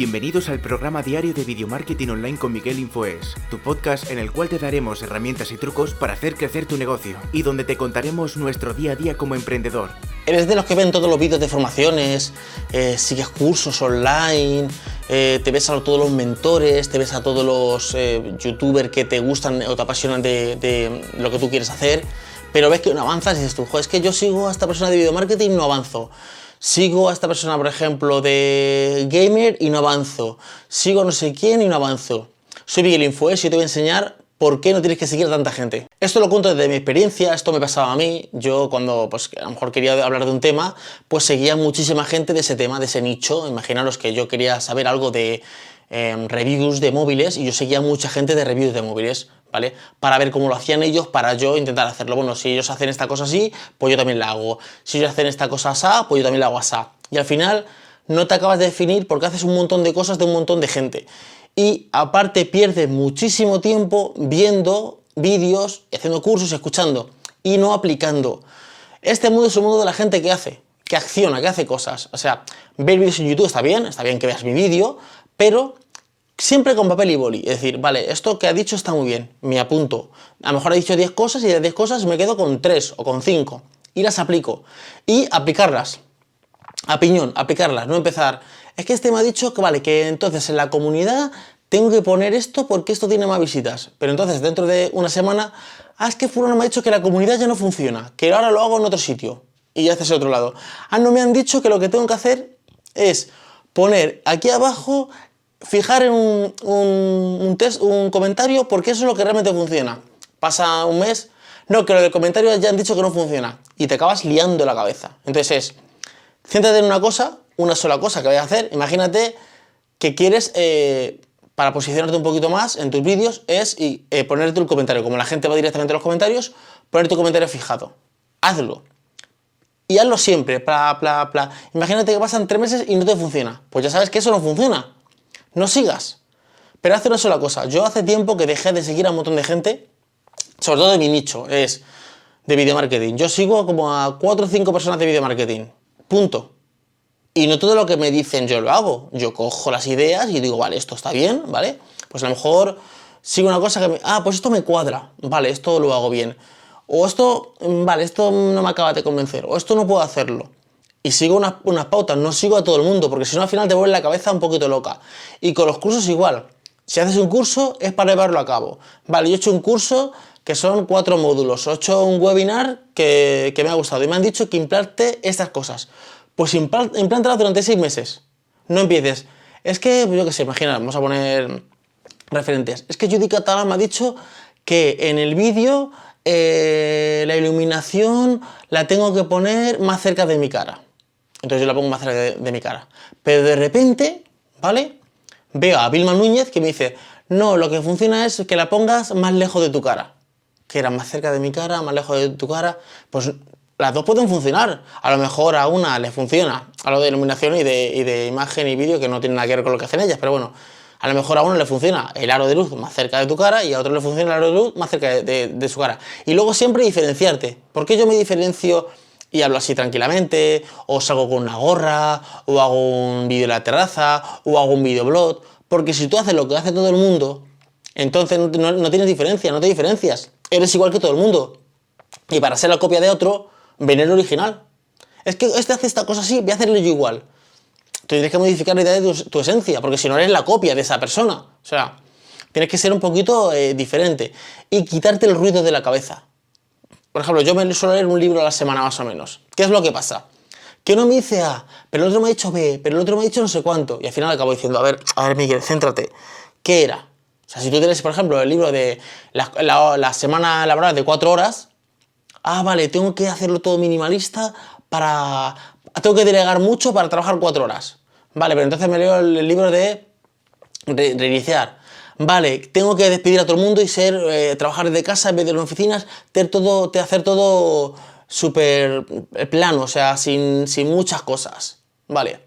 Bienvenidos al programa diario de Video Marketing Online con Miguel Infoes, tu podcast en el cual te daremos herramientas y trucos para hacer crecer tu negocio y donde te contaremos nuestro día a día como emprendedor. ¿Eres de los que ven todos los vídeos de formaciones, eh, sigues cursos online, eh, te ves a todos los mentores, te ves a todos los eh, youtubers que te gustan o te apasionan de, lo que tú quieres hacer, pero ves que no avanzas y dices tú, es que yo sigo a esta persona de video marketing y no avanzo. Sigo a esta persona, por ejemplo, de gamer y no avanzo. Sigo no sé quién y no avanzo. Soy Miguel Infoes y te voy a enseñar por qué no tienes que seguir a tanta gente. Esto lo cuento desde mi experiencia, esto me pasaba a mí. Yo cuando pues, a lo mejor quería hablar de un tema, pues seguía muchísima gente de ese tema, de ese nicho. Imaginaros que yo quería saber algo de eh, reviews de móviles y yo seguía mucha gente de reviews de móviles. ¿Vale? Para ver cómo lo hacían ellos, para yo intentar hacerlo. Bueno, si ellos hacen esta cosa así, pues yo también la hago. Si ellos hacen esta cosa así, pues yo también la hago así. Y al final no te acabas de definir porque haces un montón de cosas de un montón de gente. Y aparte pierdes muchísimo tiempo viendo vídeos, haciendo cursos, escuchando y no aplicando. Este mundo es un mundo de la gente que hace, que acciona, que hace cosas. O sea, ver vídeos en YouTube está bien, está bien que veas mi vídeo, pero siempre con papel y boli. Es decir, vale, esto que ha dicho está muy bien, me apunto. A lo mejor ha dicho 10 cosas y de 10 cosas me quedo con 3 o con 5 y las aplico. Y aplicarlas. A aplicarlas, no empezar. Es que este me ha dicho que vale, que entonces en la comunidad tengo que poner esto porque esto tiene más visitas. Pero entonces dentro de una semana, ah, es que fulano me ha dicho que la comunidad ya no funciona, que ahora lo hago en otro sitio. Y ya haces otro lado. Ah, no me han dicho que lo que tengo que hacer es poner aquí abajo fijar en un, un, test, un comentario porque eso es lo que realmente funciona. Pasa un mes, no, que lo del comentario ya han dicho que no funciona y te acabas liando la cabeza. Entonces es, céntrate en una cosa, una sola cosa que vayas a hacer. Imagínate que quieres, eh, para posicionarte un poquito más en tus vídeos, es y, eh, ponerte un comentario. Como la gente va directamente a los comentarios, poner tu comentario fijado. Hazlo. Y hazlo siempre, bla, bla, bla. Imagínate que pasan tres meses y no te funciona. Pues ya sabes que eso no funciona no sigas. Pero haz una sola cosa. Yo hace tiempo que dejé de seguir a un montón de gente, sobre todo de mi nicho, es de video marketing. Yo sigo como a 4 o 5 personas de video marketing. Punto. Y no todo lo que me dicen yo lo hago. Yo cojo las ideas y digo, vale, esto está bien, ¿vale? Pues a lo mejor sigo una cosa que me... Ah, pues esto me cuadra. Vale, esto lo hago bien. O esto, vale, esto no me acaba de convencer. O esto no puedo hacerlo y sigo unas, unas, pautas, no sigo a todo el mundo, porque si no al final te vuelve la cabeza un poquito loca. Y con los cursos igual. Si haces un curso es para llevarlo a cabo. Vale, yo he hecho un curso que son cuatro módulos, he hecho un webinar que, que me ha gustado y me han dicho que implante estas cosas. Pues implántala durante seis meses. No empieces. Es que, yo qué sé, imagina, vamos a poner referentes. Es que Judica Tala me ha dicho que en el vídeo eh, la iluminación la tengo que poner más cerca de mi cara. Entonces yo la pongo más cerca de, mi cara. Pero de repente, ¿vale? Veo a Vilma Núñez que me dice, no, lo que funciona es que la pongas más lejos de tu cara. Que era más cerca de mi cara, más lejos de tu cara. Pues las dos pueden funcionar. A lo mejor a una le funciona, a lo de iluminación y de, y de imagen y vídeo, que no tiene nada que ver con lo que hacen ellas, pero bueno, a lo mejor a uno le funciona el aro de luz más cerca de tu cara y a otro le funciona el aro de luz más cerca de, de su cara. Y luego siempre diferenciarte. ¿Por qué yo me diferencio y hablo así tranquilamente, o salgo con una gorra, o hago un vídeo en la terraza, o hago un videoblog. Porque si tú haces lo que hace todo el mundo, entonces no, tienes diferencia, no te diferencias. Eres igual que todo el mundo. Y para ser la copia de otro, ven el original. Es que este hace esta cosa así, voy a hacerle yo igual. tienes que modificar la idea de tu, esencia, porque si no eres la copia de esa persona. O sea, tienes que ser un poquito eh, diferente. Y quitarte el ruido de la cabeza. Por ejemplo, yo me suelo leer un libro a la semana más o menos. ¿Qué es lo que pasa? Que uno me dice A, pero el otro me ha dicho B, pero el otro me ha dicho no sé cuánto. Y al final acabo diciendo, a ver, a ver, Miguel, céntrate. ¿Qué era? O sea, si tú tienes, por ejemplo, el libro de la, semana laboral de cuatro horas, ah, vale, tengo que hacerlo todo minimalista para... Tengo que delegar mucho para trabajar cuatro horas. Vale, pero entonces me leo el libro de reiniciar vale, tengo que despedir a todo el mundo y ser, eh, trabajar desde casa en vez de las oficinas, hacer todo, hacer todo súper plano, o sea, sin, muchas cosas, vale.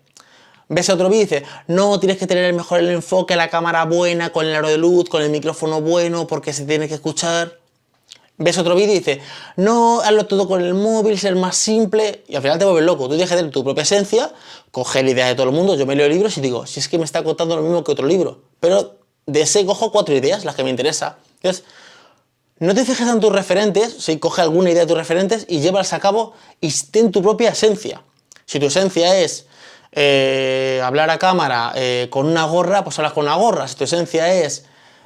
Ves otro vídeo y dices, no, tienes que tener mejor el enfoque, la cámara buena, con el aro de luz, con el micrófono bueno, porque se tiene que escuchar. ves otro vídeo y dices, no, hazlo todo con el móvil, ser más simple, y al final te vuelves loco. Tú tienes que tener tu propia esencia, coger ideas de todo el mundo. Yo me leo libros y digo, si es que me está contando lo mismo que otro libro, pero de ese cojo cuatro ideas, las que me interesa. Entonces, no te fijes en tus referentes, si coge alguna idea de tus referentes y llévalas a cabo y ten tu propia esencia. Si tu esencia es eh, hablar a cámara eh, con una gorra, pues hablas con una gorra. Si tu esencia es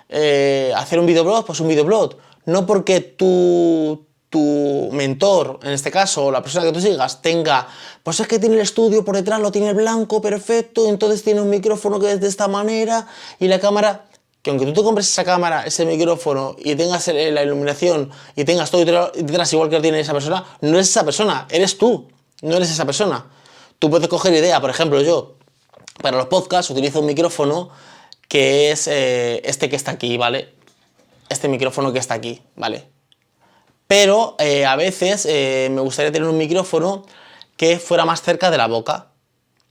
eh, hacer un videoblog, pues un videoblog. No porque tu, tu mentor, en este caso, o la persona que tú sigas, tenga, pues es que tiene el estudio por detrás, lo tiene blanco, perfecto, entonces tiene un micrófono que es de esta manera y la cámara, que aunque tú te compres esa cámara, ese micrófono y tengas la iluminación y tengas todo detrás igual que lo tiene esa persona, no es esa persona, eres tú, no eres esa persona. Tú puedes coger idea, por ejemplo, yo para los podcasts utilizo un micrófono que es eh, este que está aquí, ¿vale? Este micrófono que está aquí, ¿vale? Pero eh, a veces eh, me gustaría tener un micrófono que fuera más cerca de la boca.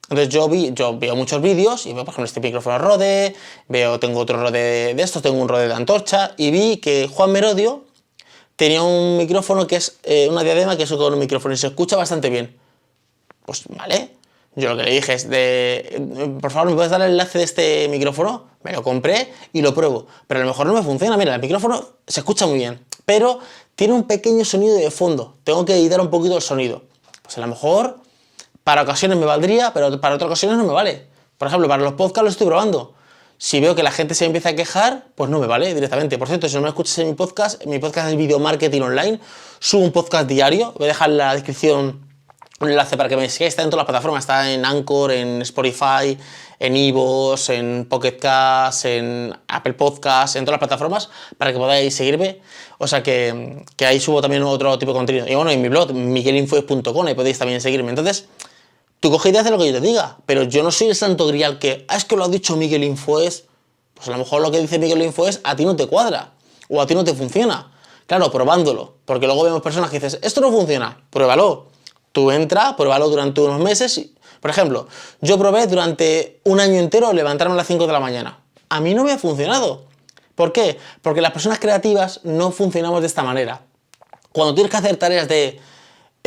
Entonces yo, vi, yo veo muchos vídeos y veo, por ejemplo, este micrófono Rode, veo, tengo otro Rode de estos, tengo un Rode de antorcha y vi que Juan Merodio tenía un micrófono que es una diadema que es con un micrófono y se escucha bastante bien. Pues vale. Yo lo que le dije es de, por favor, ¿me puedes dar el enlace de este micrófono? Me lo compré y lo pruebo. Pero a lo mejor no me funciona. Mira, el micrófono se escucha muy bien, pero tiene un pequeño sonido de fondo. Tengo que editar un poquito el sonido. Pues a lo mejor para ocasiones me valdría, pero para otras ocasiones no me vale. Por ejemplo, para los podcasts lo estoy probando. Si veo que la gente se empieza a quejar, pues no me vale directamente. Por cierto, si no me escuchas en mi podcast, mi podcast es Video Marketing Online. Subo un podcast diario. Voy a dejar en la descripción un enlace para que me sigáis. Está en todas las plataformas. Está en Anchor, en Spotify, en Ivos, en Pocket Cast, en Apple Podcast, en todas las plataformas para que podáis seguirme. O sea que, que ahí subo también otro tipo de contenido. Y bueno, en mi blog, miguelinfoes.com, ahí podéis también seguirme. Entonces, tú coge y haces lo que yo te diga. Pero yo no soy el santo grial que, ah, es que lo ha dicho Miguel Infoes. Pues a lo mejor lo que dice Miguel Infoes a ti no te cuadra. O a ti no te funciona. Claro, probándolo. Porque luego vemos personas que dices, esto no funciona, pruébalo Tú entras, pruébalo durante unos meses. Por ejemplo, yo probé durante un año entero levantarme a las 5 de la mañana. A mí no me ha funcionado. ¿Por qué? Porque las personas creativas no funcionamos de esta manera. Cuando tienes que hacer tareas de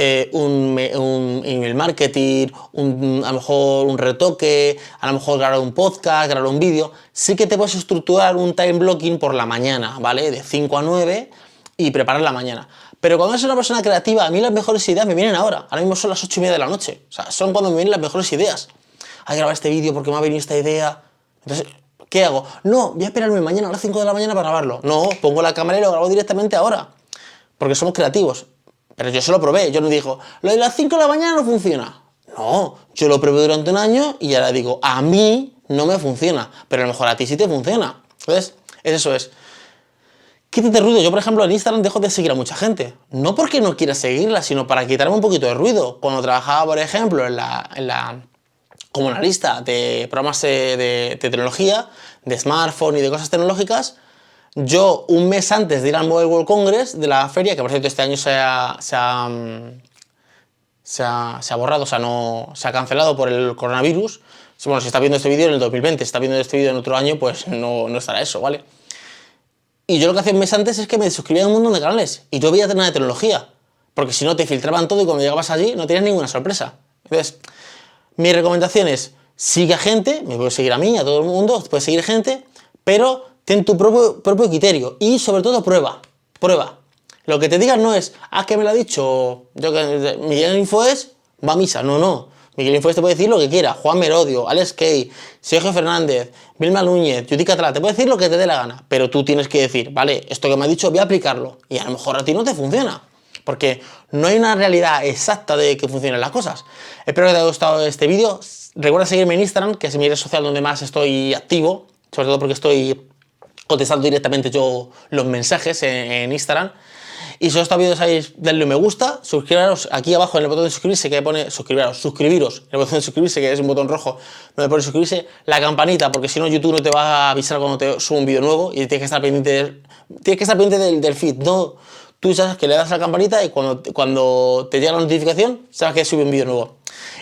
eh, un, email marketing, a lo mejor un retoque, a lo mejor grabar un podcast, grabar un vídeo, sí que te puedes estructurar un time blocking por la mañana, ¿vale? De 5 a 9 y preparar la mañana. Pero cuando eres una persona creativa, a mí las mejores ideas me vienen ahora. Ahora mismo son las 8 y media de la noche. O sea, son cuando me vienen las mejores ideas. Hay que grabar este vídeo porque me ha venido esta idea. Entonces, ¿qué hago? No, voy a esperarme mañana a las 5 de la mañana para grabarlo. No, pongo la cámara y lo grabo directamente ahora. Porque somos creativos. Pero yo se lo probé. Yo no digo, lo de las 5 de la mañana no funciona. No, yo lo probé durante un año y ahora digo, a mí no me funciona. Pero a lo mejor a ti sí te funciona. Entonces, eso es. Quítate ruido. Yo, por ejemplo, en Instagram dejo de seguir a mucha gente. No porque no quiera seguirla, sino para quitarme un poquito de ruido. Cuando trabajaba, por ejemplo, en la, en la como analista de programas de, tecnología, de smartphone y de cosas tecnológicas, yo un mes antes de ir al Mobile World Congress de la feria, que por cierto este año se ha, se ha, se ha, borrado, o sea, no, se ha cancelado por el coronavirus. Bueno, si está viendo este vídeo en el 2020, si está viendo este vídeo en otro año, pues no, no estará eso, ¿vale? Y yo lo que hacía un mes antes es que me suscribía a un montón de canales y yo veía tener de tecnología. Porque si no te filtraban todo y cuando llegabas allí no tenías ninguna sorpresa. Entonces, mi recomendación es, sigue a gente, me puedes seguir a mí, a todo el mundo, puedes seguir gente, pero ten tu propio, criterio y sobre todo prueba, prueba. Lo que te digan no es, ah, que me lo ha dicho, yo que Miguel Info es, va a misa, no, no. Miguel Infoes te puede decir lo que quiera, Juan Merodio, Alex Kay, Sergio Fernández, Vilma Núñez, Judy Catalá, te puede decir lo que te dé la gana, pero tú tienes que decir, vale, esto que me ha dicho voy a aplicarlo y a lo mejor a ti no te funciona. Porque no hay una realidad exacta de que funcionen las cosas. Espero que te haya gustado este vídeo. Recuerda seguirme en Instagram, que es mi red social donde más estoy activo, sobre todo porque estoy contestando directamente yo los mensajes en Instagram. Y si os está viendo, sabéis, darle un me gusta, suscribiros aquí abajo en el botón de suscribirse que pone suscribiros, suscribiros, en el botón de suscribirse que es un botón rojo donde pone suscribirse, la campanita, porque si no YouTube no te va a avisar cuando te subo un vídeo nuevo y tienes que estar pendiente del, tienes que estar pendiente del, feed, no tú sabes que le das a la campanita y cuando, cuando te llega la notificación sabes que sube un vídeo nuevo.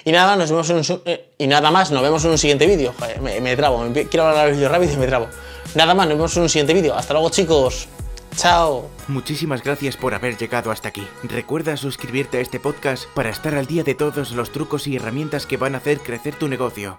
Y nada, nos vemos en un, eh, y nada más, nos vemos en un siguiente vídeo. Me, me, trabo, quiero hablar rápido y me trabo. Nada más, nos vemos en un siguiente vídeo. Hasta luego chicos. Chao. Muchísimas gracias por haber llegado hasta aquí. Recuerda suscribirte a este podcast para estar al día de todos los trucos y herramientas que van a hacer crecer tu negocio.